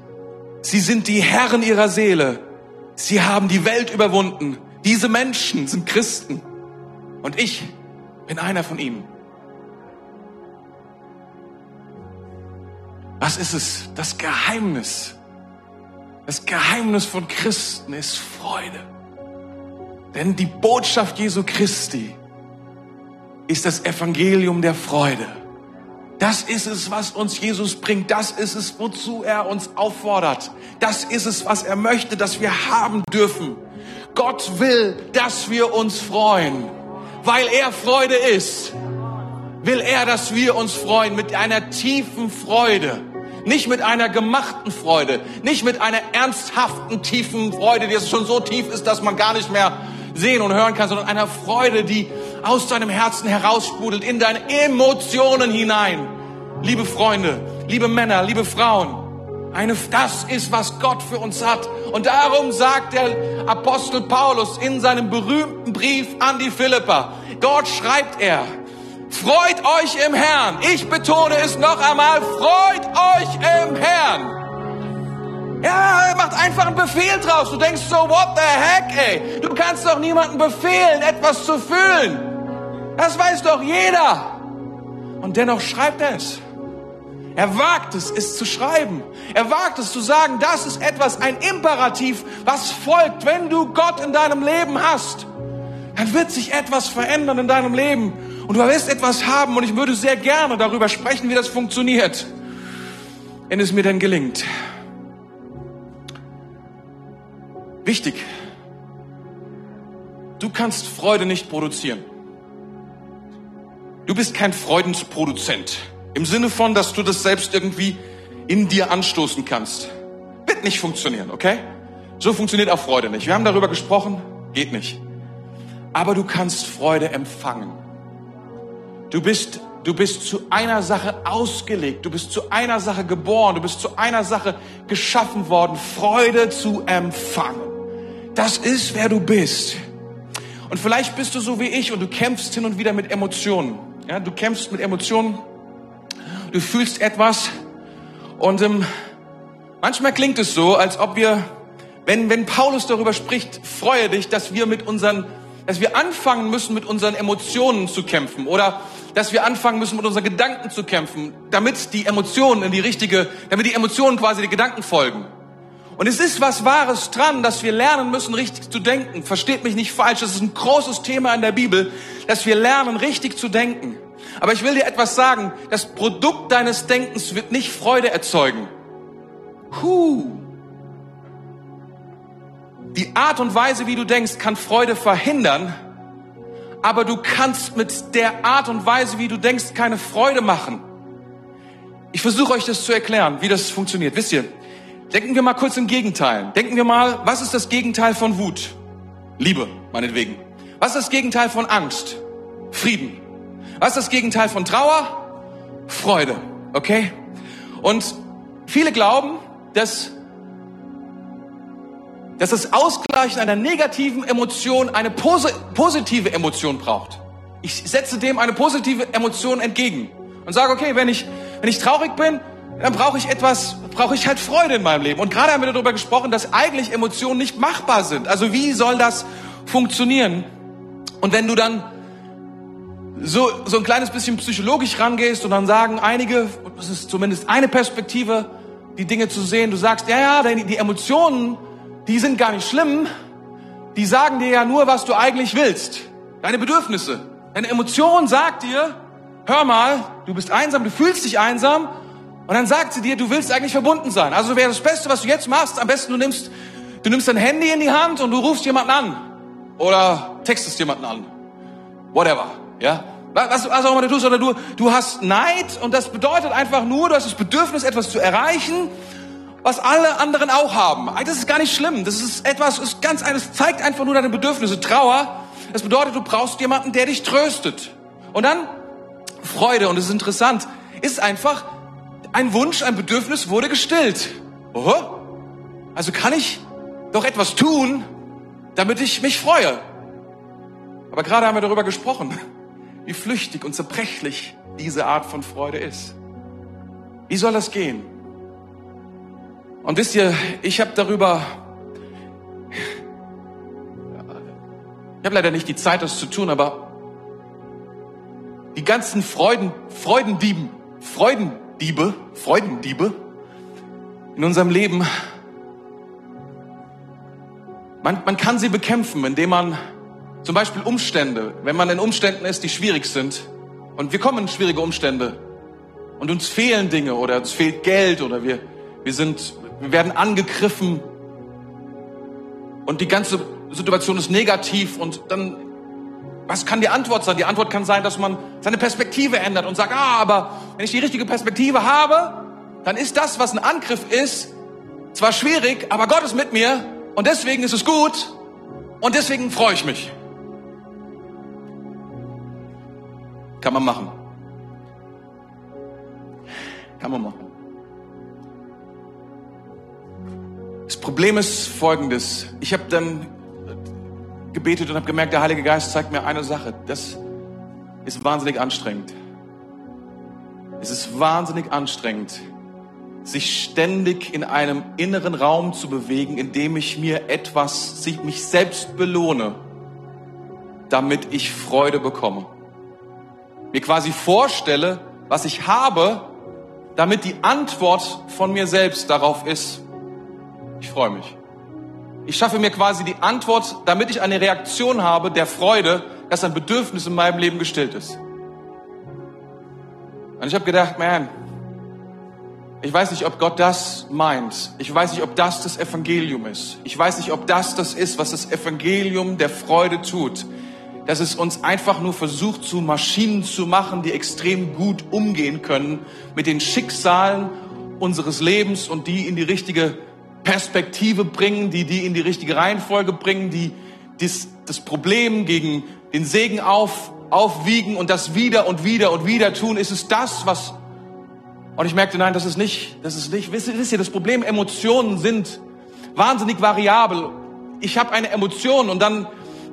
Sie sind die Herren ihrer Seele. Sie haben die Welt überwunden. Diese Menschen sind Christen. Und ich bin einer von ihnen. Was ist es? Das Geheimnis. Das Geheimnis von Christen ist Freude. Denn die Botschaft Jesu Christi ist das Evangelium der Freude. Das ist es, was uns Jesus bringt. Das ist es, wozu er uns auffordert. Das ist es, was er möchte, dass wir haben dürfen. Gott will, dass wir uns freuen. Weil er Freude ist, will er, dass wir uns freuen mit einer tiefen Freude. Nicht mit einer gemachten Freude, nicht mit einer ernsthaften, tiefen Freude, die schon so tief ist, dass man gar nicht mehr sehen und hören kann, sondern einer Freude, die aus deinem Herzen heraussprudelt, in deine Emotionen hinein. Liebe Freunde, liebe Männer, liebe Frauen, eine, das ist, was Gott für uns hat. Und darum sagt der Apostel Paulus in seinem berühmten Brief an die Philipper, dort schreibt er, freut euch im Herrn. Ich betone es noch einmal, freut euch im Herrn. Ja, er macht einfach einen Befehl draus. Du denkst so, what the heck, ey? Du kannst doch niemandem befehlen, etwas zu fühlen. Das weiß doch jeder. Und dennoch schreibt er es. Er wagt es, es zu schreiben. Er wagt es zu sagen, das ist etwas, ein Imperativ, was folgt. Wenn du Gott in deinem Leben hast, dann wird sich etwas verändern in deinem Leben. Und du wirst etwas haben. Und ich würde sehr gerne darüber sprechen, wie das funktioniert. Wenn es mir denn gelingt. Wichtig. Du kannst Freude nicht produzieren. Du bist kein Freudensproduzent. Im Sinne von, dass du das selbst irgendwie in dir anstoßen kannst. Wird nicht funktionieren, okay? So funktioniert auch Freude nicht. Wir haben darüber gesprochen, geht nicht. Aber du kannst Freude empfangen. Du bist, du bist zu einer Sache ausgelegt. Du bist zu einer Sache geboren. Du bist zu einer Sache geschaffen worden, Freude zu empfangen. Das ist, wer du bist. Und vielleicht bist du so wie ich und du kämpfst hin und wieder mit Emotionen. Ja, du kämpfst mit Emotionen. Du fühlst etwas und ähm, manchmal klingt es so, als ob wir, wenn, wenn Paulus darüber spricht, freue dich, dass wir mit unseren, dass wir anfangen müssen, mit unseren Emotionen zu kämpfen oder dass wir anfangen müssen, mit unseren Gedanken zu kämpfen, damit die Emotionen in die richtige, damit die Emotionen quasi die Gedanken folgen. Und es ist was Wahres dran, dass wir lernen müssen, richtig zu denken. Versteht mich nicht falsch, das ist ein großes Thema in der Bibel, dass wir lernen, richtig zu denken. Aber ich will dir etwas sagen, das Produkt deines Denkens wird nicht Freude erzeugen. Huh. Die Art und Weise, wie du denkst, kann Freude verhindern, aber du kannst mit der Art und Weise, wie du denkst, keine Freude machen. Ich versuche euch das zu erklären, wie das funktioniert. Wisst ihr, Denken wir mal kurz im Gegenteil. Denken wir mal, was ist das Gegenteil von Wut? Liebe, meinetwegen. Was ist das Gegenteil von Angst? Frieden. Was ist das Gegenteil von Trauer? Freude. Okay? Und viele glauben, dass, dass das Ausgleichen einer negativen Emotion eine positive Emotion braucht. Ich setze dem eine positive Emotion entgegen und sage, okay, wenn ich, wenn ich traurig bin, dann brauche ich etwas, brauche ich halt Freude in meinem Leben. Und gerade haben wir darüber gesprochen, dass eigentlich Emotionen nicht machbar sind. Also wie soll das funktionieren? Und wenn du dann so, so ein kleines bisschen psychologisch rangehst und dann sagen einige, das ist zumindest eine Perspektive, die Dinge zu sehen, du sagst, ja, ja, die Emotionen, die sind gar nicht schlimm, die sagen dir ja nur, was du eigentlich willst. Deine Bedürfnisse. Deine Emotion sagt dir, hör mal, du bist einsam, du fühlst dich einsam und dann sagt sie dir, du willst eigentlich verbunden sein. Also wäre das Beste, was du jetzt machst, am besten du nimmst, du nimmst dein Handy in die Hand und du rufst jemanden an. Oder textest jemanden an. Whatever. Ja? Was, was auch immer du tust, oder du, du hast Neid und das bedeutet einfach nur, du hast das Bedürfnis, etwas zu erreichen, was alle anderen auch haben. Das ist gar nicht schlimm. Das ist etwas, ist ganz, das zeigt einfach nur deine Bedürfnisse. Trauer, das bedeutet, du brauchst jemanden, der dich tröstet. Und dann Freude, und es ist interessant, ist einfach ein Wunsch, ein Bedürfnis wurde gestillt. Oho. Also kann ich doch etwas tun, damit ich mich freue. Aber gerade haben wir darüber gesprochen, wie flüchtig und zerbrechlich diese Art von Freude ist. Wie soll das gehen? Und wisst ihr, ich habe darüber, ich habe leider nicht die Zeit, das zu tun, aber die ganzen Freuden, Freudendieben, Freudendiebe, Freudendiebe in unserem Leben, man, man kann sie bekämpfen, indem man zum Beispiel Umstände, wenn man in Umständen ist, die schwierig sind, und wir kommen in schwierige Umstände, und uns fehlen Dinge oder uns fehlt Geld oder wir, wir sind, wir werden angegriffen. Und die ganze Situation ist negativ und dann, was kann die Antwort sein? Die Antwort kann sein, dass man seine Perspektive ändert und sagt, ah, aber wenn ich die richtige Perspektive habe, dann ist das, was ein Angriff ist, zwar schwierig, aber Gott ist mit mir und deswegen ist es gut und deswegen freue ich mich. Kann man machen. Kann man machen. Das Problem ist folgendes. Ich habe dann gebetet und habe gemerkt, der Heilige Geist zeigt mir eine Sache. Das ist wahnsinnig anstrengend. Es ist wahnsinnig anstrengend, sich ständig in einem inneren Raum zu bewegen, in dem ich mir etwas, mich selbst belohne, damit ich Freude bekomme. Mir quasi vorstelle, was ich habe, damit die Antwort von mir selbst darauf ist, ich freue mich. Ich schaffe mir quasi die Antwort, damit ich eine Reaktion habe der Freude, dass ein Bedürfnis in meinem Leben gestillt ist. Und ich habe gedacht, man, ich weiß nicht, ob Gott das meint. Ich weiß nicht, ob das das Evangelium ist. Ich weiß nicht, ob das das ist, was das Evangelium der Freude tut dass es uns einfach nur versucht, zu Maschinen zu machen, die extrem gut umgehen können mit den Schicksalen unseres Lebens und die in die richtige Perspektive bringen, die die in die richtige Reihenfolge bringen, die das, Problem gegen den Segen auf, aufwiegen und das wieder und wieder und wieder tun. Ist es das, was und ich merkte, nein, das ist nicht, das ist nicht. Wisst ihr, das Problem, Emotionen sind wahnsinnig variabel. Ich habe eine Emotion und dann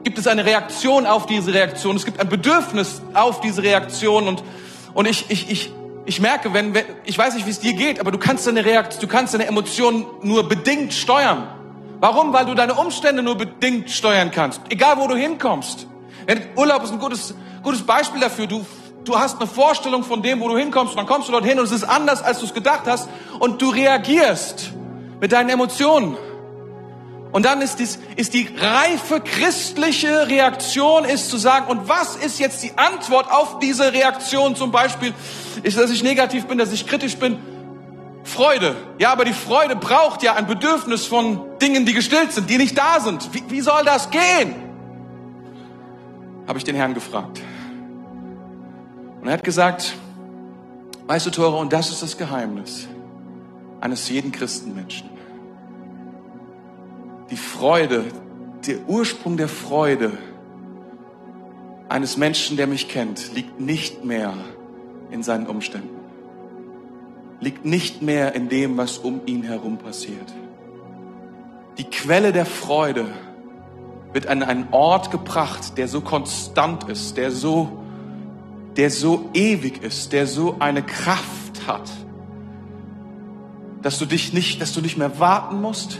gibt es eine Reaktion auf diese Reaktion. Es gibt ein Bedürfnis auf diese Reaktion. Und, und ich, ich, ich, ich merke, wenn, wenn, ich weiß nicht, wie es dir geht, aber du kannst deine Reaktion, du kannst deine Emotionen nur bedingt steuern. Warum? Weil du deine Umstände nur bedingt steuern kannst. Egal, wo du hinkommst. Urlaub ist ein gutes, gutes Beispiel dafür. Du, du hast eine Vorstellung von dem, wo du hinkommst, und dann kommst du dorthin und es ist anders, als du es gedacht hast, und du reagierst mit deinen Emotionen. Und dann ist, dies, ist die reife christliche Reaktion ist zu sagen, und was ist jetzt die Antwort auf diese Reaktion zum Beispiel? Ist, dass ich negativ bin, dass ich kritisch bin? Freude. Ja, aber die Freude braucht ja ein Bedürfnis von Dingen, die gestillt sind, die nicht da sind. Wie, wie soll das gehen? Habe ich den Herrn gefragt. Und er hat gesagt, weißt du, Tore, und das ist das Geheimnis eines jeden Christenmenschen die Freude, der Ursprung der Freude eines Menschen, der mich kennt, liegt nicht mehr in seinen Umständen, liegt nicht mehr in dem, was um ihn herum passiert. Die Quelle der Freude wird an einen Ort gebracht, der so konstant ist, der so, der so ewig ist, der so eine Kraft hat, dass du dich nicht, dass du nicht mehr warten musst,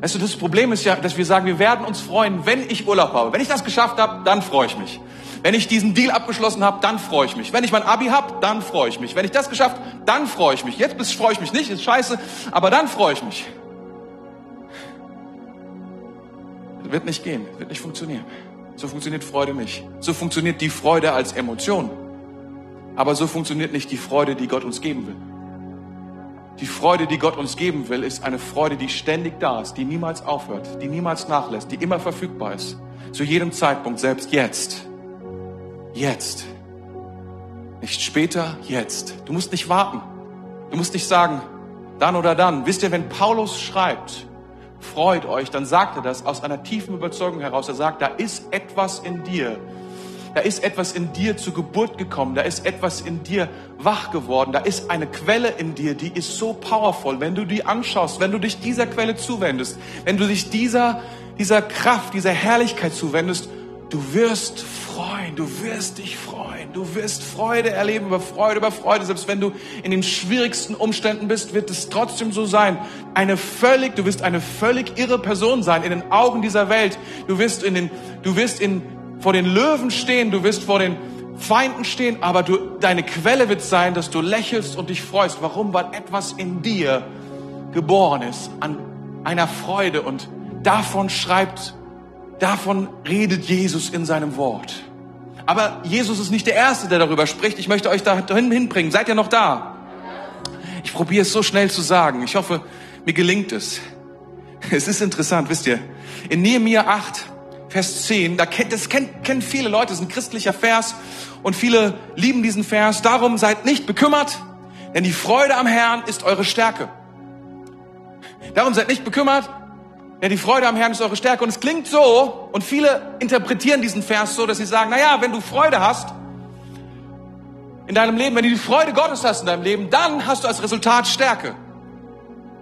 Weißt du, das Problem ist ja, dass wir sagen, wir werden uns freuen, wenn ich Urlaub habe. Wenn ich das geschafft habe, dann freue ich mich. Wenn ich diesen Deal abgeschlossen habe, dann freue ich mich. Wenn ich mein Abi habe, dann freue ich mich. Wenn ich das geschafft, dann freue ich mich. Jetzt freue ich mich nicht, ist scheiße, aber dann freue ich mich. Wird nicht gehen, wird nicht funktionieren. So funktioniert Freude nicht. So funktioniert die Freude als Emotion. Aber so funktioniert nicht die Freude, die Gott uns geben will. Die Freude, die Gott uns geben will, ist eine Freude, die ständig da ist, die niemals aufhört, die niemals nachlässt, die immer verfügbar ist. Zu jedem Zeitpunkt, selbst jetzt. Jetzt. Nicht später, jetzt. Du musst nicht warten. Du musst nicht sagen, dann oder dann. Wisst ihr, wenn Paulus schreibt, freut euch, dann sagt er das aus einer tiefen Überzeugung heraus. Er sagt, da ist etwas in dir, da ist etwas in dir zur Geburt gekommen, da ist etwas in dir wach geworden, da ist eine Quelle in dir, die ist so powerful. Wenn du die anschaust, wenn du dich dieser Quelle zuwendest, wenn du dich dieser, dieser Kraft, dieser Herrlichkeit zuwendest, du wirst freuen, du wirst dich freuen, du wirst Freude erleben über Freude über Freude. Selbst wenn du in den schwierigsten Umständen bist, wird es trotzdem so sein. Eine völlig, du wirst eine völlig irre Person sein in den Augen dieser Welt. Du wirst in den, du wirst in vor den Löwen stehen, du wirst vor den Feinden stehen, aber du, deine Quelle wird sein, dass du lächelst und dich freust. Warum? Weil etwas in dir geboren ist an einer Freude und davon schreibt, davon redet Jesus in seinem Wort. Aber Jesus ist nicht der Erste, der darüber spricht. Ich möchte euch dahin hinbringen. Seid ihr noch da? Ich probiere es so schnell zu sagen. Ich hoffe, mir gelingt es. Es ist interessant, wisst ihr. In Nehemiah 8 Vers 10, da kennt, das kennt, kennen viele Leute, das ist ein christlicher Vers und viele lieben diesen Vers. Darum seid nicht bekümmert, denn die Freude am Herrn ist eure Stärke. Darum seid nicht bekümmert, denn die Freude am Herrn ist eure Stärke. Und es klingt so, und viele interpretieren diesen Vers so, dass sie sagen, na ja, wenn du Freude hast in deinem Leben, wenn du die Freude Gottes hast in deinem Leben, dann hast du als Resultat Stärke.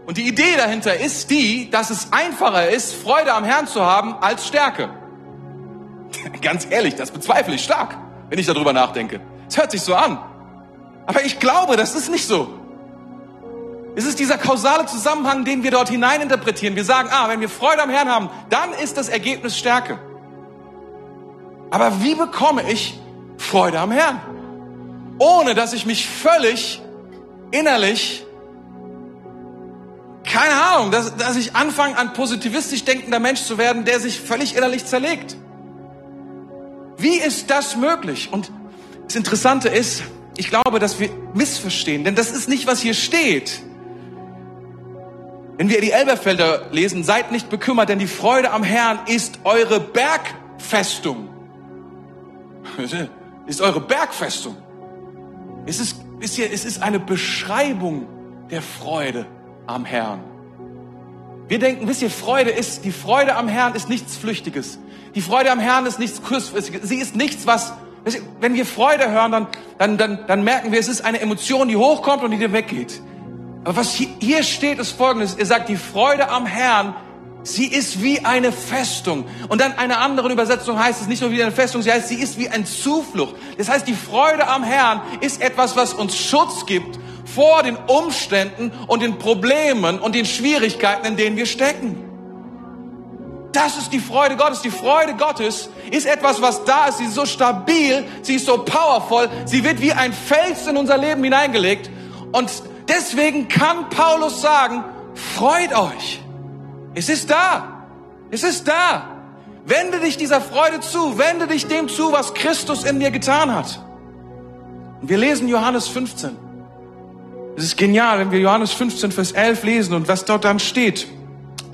Und die Idee dahinter ist die, dass es einfacher ist, Freude am Herrn zu haben als Stärke. Ganz ehrlich, das bezweifle ich stark, wenn ich darüber nachdenke. Es hört sich so an. Aber ich glaube, das ist nicht so. Es ist dieser kausale Zusammenhang, den wir dort hineininterpretieren. Wir sagen, ah, wenn wir Freude am Herrn haben, dann ist das Ergebnis Stärke. Aber wie bekomme ich Freude am Herrn? Ohne dass ich mich völlig innerlich, keine Ahnung, dass, dass ich anfange, ein positivistisch denkender Mensch zu werden, der sich völlig innerlich zerlegt. Wie ist das möglich? Und das Interessante ist, ich glaube, dass wir missverstehen, denn das ist nicht, was hier steht. Wenn wir die Elberfelder lesen, seid nicht bekümmert, denn die Freude am Herrn ist eure Bergfestung. Ist eure Bergfestung. Es ist, ist hier, es ist eine Beschreibung der Freude am Herrn. Wir denken, wisst ihr, Freude ist, die Freude am Herrn ist nichts Flüchtiges. Die Freude am Herrn ist nichts kurzfristiges. Sie ist nichts, was, wenn wir Freude hören, dann, dann, dann, dann merken wir, es ist eine Emotion, die hochkommt und die dir weggeht. Aber was hier steht, ist folgendes. Er sagt, die Freude am Herrn, sie ist wie eine Festung. Und dann einer anderen Übersetzung heißt es nicht nur wie eine Festung, sie heißt, sie ist wie ein Zuflucht. Das heißt, die Freude am Herrn ist etwas, was uns Schutz gibt vor den Umständen und den Problemen und den Schwierigkeiten, in denen wir stecken. Das ist die Freude Gottes. Die Freude Gottes ist etwas, was da ist. Sie ist so stabil, sie ist so powerful. Sie wird wie ein Fels in unser Leben hineingelegt. Und deswegen kann Paulus sagen, freut euch. Es ist da. Es ist da. Wende dich dieser Freude zu. Wende dich dem zu, was Christus in dir getan hat. Und wir lesen Johannes 15. Es ist genial, wenn wir Johannes 15, Vers 11 lesen und was dort dann steht.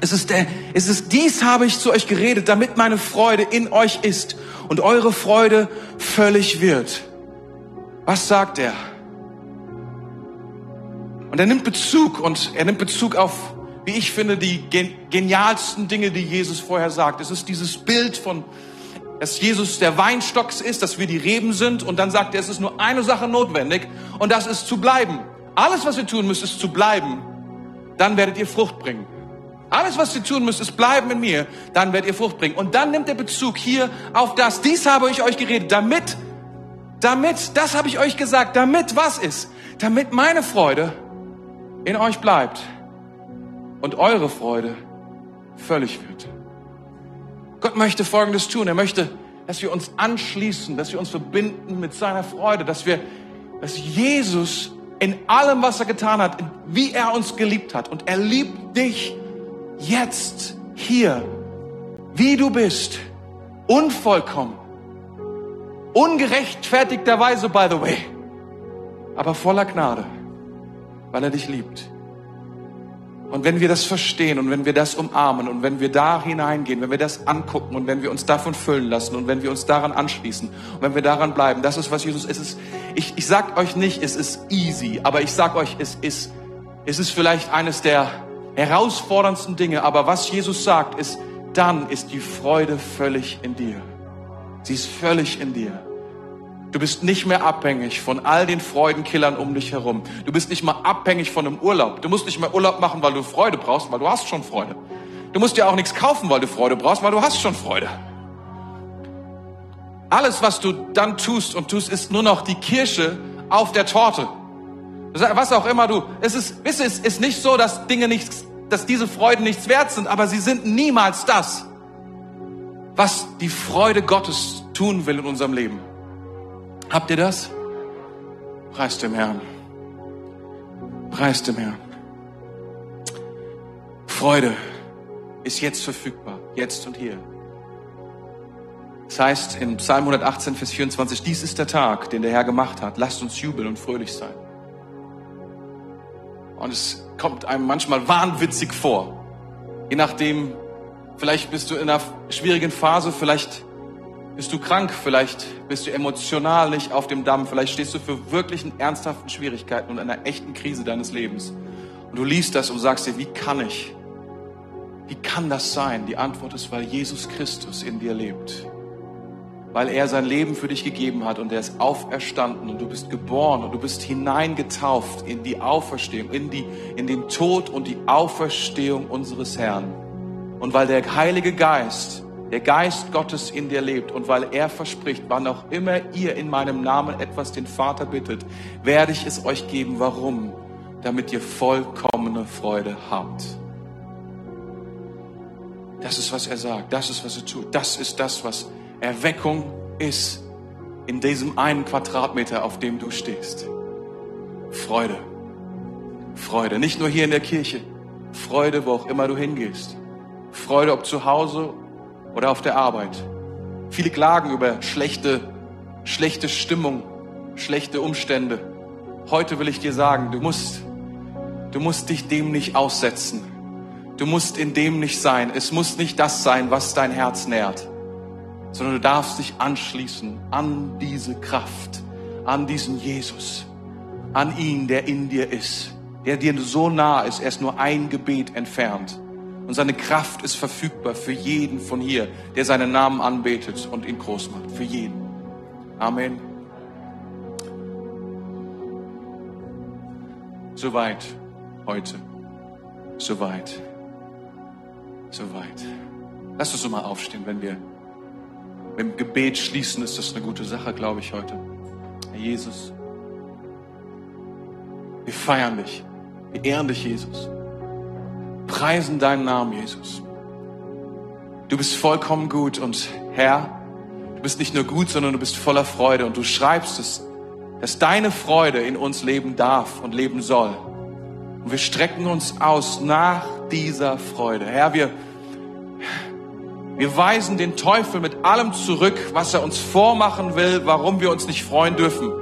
Es ist, der, es ist, dies habe ich zu euch geredet, damit meine Freude in euch ist und eure Freude völlig wird. Was sagt er? Und er nimmt Bezug und er nimmt Bezug auf, wie ich finde, die genialsten Dinge, die Jesus vorher sagt. Es ist dieses Bild von, dass Jesus der Weinstock ist, dass wir die Reben sind und dann sagt er, es ist nur eine Sache notwendig und das ist zu bleiben. Alles, was ihr tun müsst, ist zu bleiben. Dann werdet ihr Frucht bringen. Alles, was ihr tun müsst, ist bleiben in mir, dann werdet ihr Frucht bringen. Und dann nimmt der Bezug hier auf das. Dies habe ich euch geredet, damit, damit, das habe ich euch gesagt, damit was ist? Damit meine Freude in euch bleibt und eure Freude völlig wird. Gott möchte Folgendes tun. Er möchte, dass wir uns anschließen, dass wir uns verbinden mit seiner Freude, dass wir, dass Jesus in allem, was er getan hat, wie er uns geliebt hat. Und er liebt dich jetzt hier, wie du bist, unvollkommen, ungerechtfertigterweise, by the way, aber voller Gnade, weil er dich liebt. Und wenn wir das verstehen und wenn wir das umarmen und wenn wir da hineingehen, wenn wir das angucken und wenn wir uns davon füllen lassen und wenn wir uns daran anschließen und wenn wir daran bleiben, das ist, was Jesus ist. Es ist ich, ich sag euch nicht, es ist easy, aber ich sag euch, es ist, es ist vielleicht eines der herausforderndsten Dinge, aber was Jesus sagt, ist, dann ist die Freude völlig in dir. Sie ist völlig in dir. Du bist nicht mehr abhängig von all den Freudenkillern um dich herum. Du bist nicht mal abhängig von einem Urlaub. Du musst nicht mehr Urlaub machen, weil du Freude brauchst, weil du hast schon Freude. Du musst dir auch nichts kaufen, weil du Freude brauchst, weil du hast schon Freude. Alles, was du dann tust und tust, ist nur noch die Kirsche auf der Torte. Was auch immer du, es ist, es ist nicht so, dass Dinge nichts, dass diese Freuden nichts wert sind, aber sie sind niemals das, was die Freude Gottes tun will in unserem Leben. Habt ihr das? Preis dem Herrn. Preis dem Herrn. Freude ist jetzt verfügbar, jetzt und hier. Das heißt in Psalm 118, Vers 24, dies ist der Tag, den der Herr gemacht hat. Lasst uns jubeln und fröhlich sein. Und es kommt einem manchmal wahnwitzig vor. Je nachdem, vielleicht bist du in einer schwierigen Phase, vielleicht bist du krank, vielleicht bist du emotional nicht auf dem Damm, vielleicht stehst du für wirklichen ernsthaften Schwierigkeiten und einer echten Krise deines Lebens. Und du liest das und sagst dir, wie kann ich? Wie kann das sein? Die Antwort ist, weil Jesus Christus in dir lebt weil er sein Leben für dich gegeben hat und er ist auferstanden und du bist geboren und du bist hineingetauft in die Auferstehung, in, die, in den Tod und die Auferstehung unseres Herrn. Und weil der Heilige Geist, der Geist Gottes in dir lebt und weil er verspricht, wann auch immer ihr in meinem Namen etwas den Vater bittet, werde ich es euch geben. Warum? Damit ihr vollkommene Freude habt. Das ist, was er sagt. Das ist, was er tut. Das ist das, was Erweckung ist in diesem einen Quadratmeter, auf dem du stehst. Freude. Freude. Nicht nur hier in der Kirche. Freude, wo auch immer du hingehst. Freude, ob zu Hause oder auf der Arbeit. Viele klagen über schlechte, schlechte Stimmung, schlechte Umstände. Heute will ich dir sagen, du musst, du musst dich dem nicht aussetzen. Du musst in dem nicht sein. Es muss nicht das sein, was dein Herz nährt sondern du darfst dich anschließen an diese Kraft, an diesen Jesus, an ihn, der in dir ist, der dir so nah ist, er ist nur ein Gebet entfernt. Und seine Kraft ist verfügbar für jeden von hier, der seinen Namen anbetet und ihn groß macht. Für jeden. Amen. Soweit heute. Soweit. Soweit. Lass uns mal aufstehen, wenn wir mit dem Gebet schließen, ist das eine gute Sache, glaube ich, heute. Herr Jesus, wir feiern dich. Wir ehren dich, Jesus. Preisen deinen Namen, Jesus. Du bist vollkommen gut und Herr, du bist nicht nur gut, sondern du bist voller Freude und du schreibst es, dass deine Freude in uns leben darf und leben soll. Und wir strecken uns aus nach dieser Freude. Herr, wir wir weisen den Teufel mit allem zurück, was er uns vormachen will, warum wir uns nicht freuen dürfen,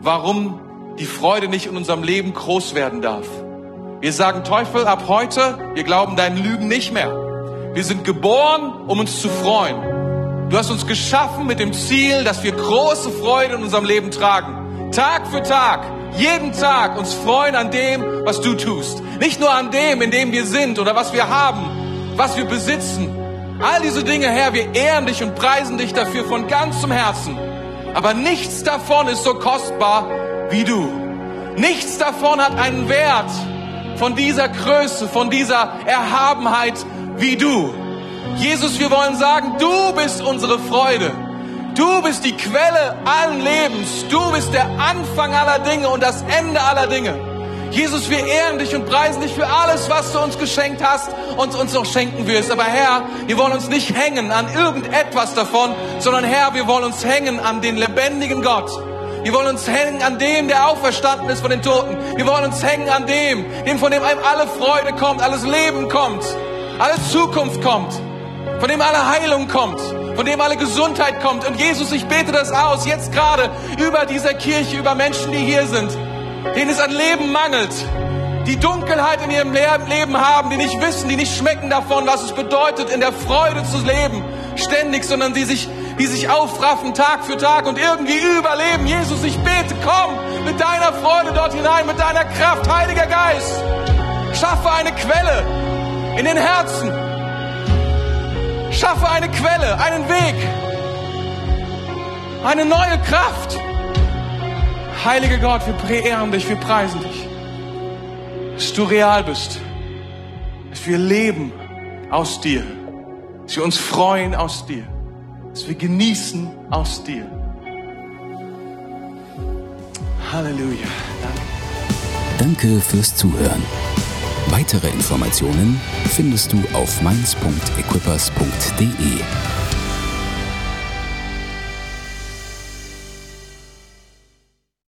warum die Freude nicht in unserem Leben groß werden darf. Wir sagen, Teufel, ab heute, wir glauben deinen Lügen nicht mehr. Wir sind geboren, um uns zu freuen. Du hast uns geschaffen mit dem Ziel, dass wir große Freude in unserem Leben tragen. Tag für Tag, jeden Tag uns freuen an dem, was du tust. Nicht nur an dem, in dem wir sind oder was wir haben, was wir besitzen, All diese Dinge, Herr, wir ehren dich und preisen dich dafür von ganzem Herzen. Aber nichts davon ist so kostbar wie du. Nichts davon hat einen Wert von dieser Größe, von dieser Erhabenheit wie du. Jesus, wir wollen sagen, du bist unsere Freude. Du bist die Quelle allen Lebens. Du bist der Anfang aller Dinge und das Ende aller Dinge. Jesus, wir ehren dich und preisen dich für alles, was du uns geschenkt hast und uns noch schenken wirst. Aber Herr, wir wollen uns nicht hängen an irgendetwas davon, sondern Herr, wir wollen uns hängen an den lebendigen Gott. Wir wollen uns hängen an dem, der auferstanden ist von den Toten. Wir wollen uns hängen an dem, dem von dem einem alle Freude kommt, alles Leben kommt, alle Zukunft kommt, von dem alle Heilung kommt, von dem alle Gesundheit kommt. Und Jesus, ich bete das aus, jetzt gerade über dieser Kirche, über Menschen, die hier sind denen es an Leben mangelt, die Dunkelheit in ihrem Leben haben, die nicht wissen, die nicht schmecken davon, was es bedeutet, in der Freude zu leben, ständig, sondern die sich, die sich aufraffen Tag für Tag und irgendwie überleben. Jesus, ich bete, komm mit deiner Freude dort hinein, mit deiner Kraft, Heiliger Geist. Schaffe eine Quelle in den Herzen. Schaffe eine Quelle, einen Weg. eine neue Kraft. Heiliger Gott, wir verehren dich, wir preisen dich, dass du real bist, dass wir leben aus dir, dass wir uns freuen aus dir, dass wir genießen aus dir. Halleluja. Danke. Danke fürs Zuhören. Weitere Informationen findest du auf mainz.equippers.de.